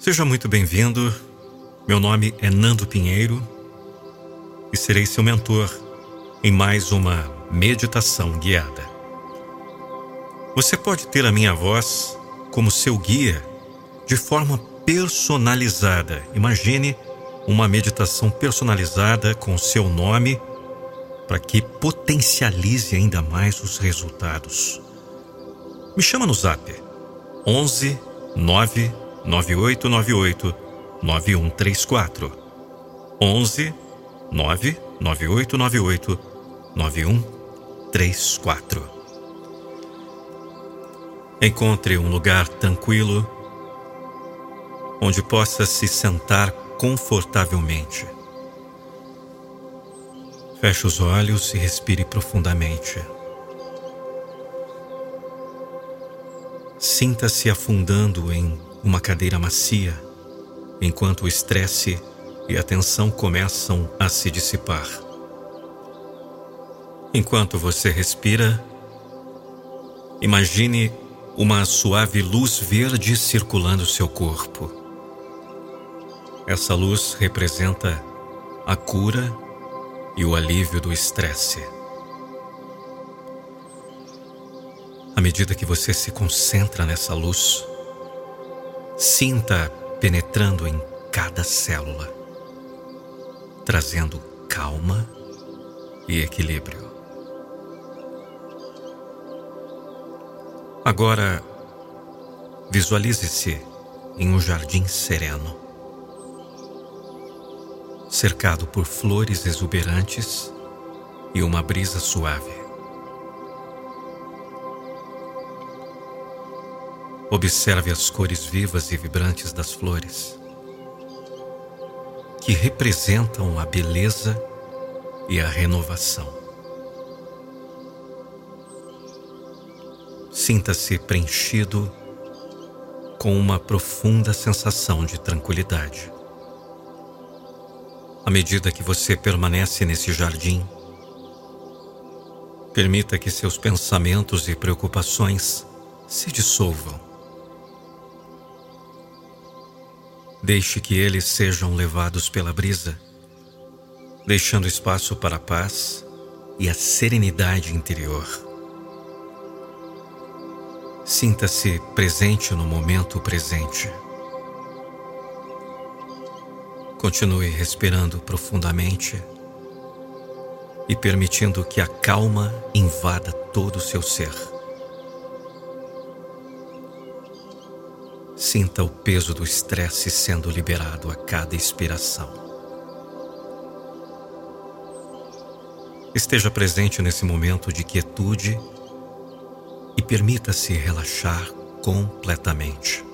Seja muito bem-vindo. Meu nome é Nando Pinheiro e serei seu mentor em mais uma meditação guiada. Você pode ter a minha voz como seu guia de forma personalizada. Imagine uma meditação personalizada com seu nome para que potencialize ainda mais os resultados. Me chama no Zap 11 9 9898 9134 11 99898 9134 Encontre um lugar tranquilo onde possa se sentar confortavelmente. Feche os olhos e respire profundamente. Sinta-se afundando em uma cadeira macia, enquanto o estresse e a tensão começam a se dissipar. Enquanto você respira, imagine uma suave luz verde circulando seu corpo. Essa luz representa a cura e o alívio do estresse. À medida que você se concentra nessa luz, Sinta penetrando em cada célula, trazendo calma e equilíbrio. Agora, visualize-se em um jardim sereno, cercado por flores exuberantes e uma brisa suave. Observe as cores vivas e vibrantes das flores, que representam a beleza e a renovação. Sinta-se preenchido com uma profunda sensação de tranquilidade. À medida que você permanece nesse jardim, permita que seus pensamentos e preocupações se dissolvam Deixe que eles sejam levados pela brisa, deixando espaço para a paz e a serenidade interior. Sinta-se presente no momento presente. Continue respirando profundamente e permitindo que a calma invada todo o seu ser. Sinta o peso do estresse sendo liberado a cada expiração. Esteja presente nesse momento de quietude e permita-se relaxar completamente.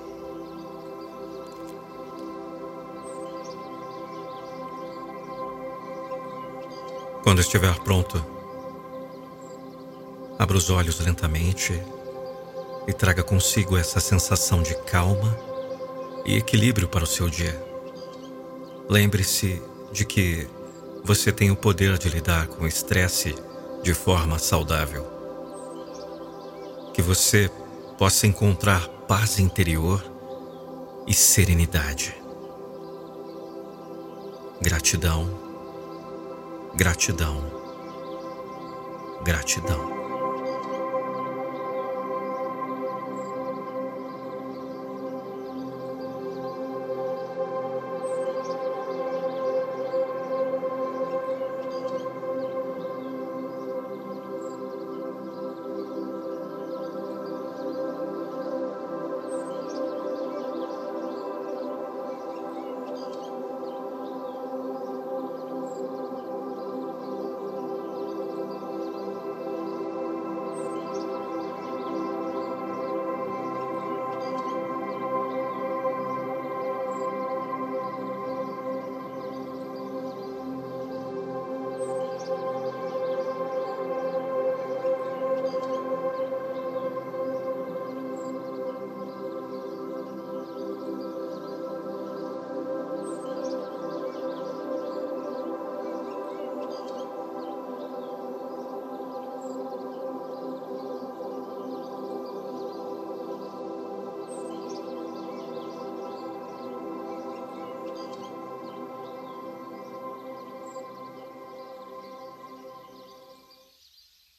Quando estiver pronto, abra os olhos lentamente e traga consigo essa sensação de calma e equilíbrio para o seu dia. Lembre-se de que você tem o poder de lidar com o estresse de forma saudável. Que você possa encontrar paz interior e serenidade. Gratidão, gratidão, gratidão.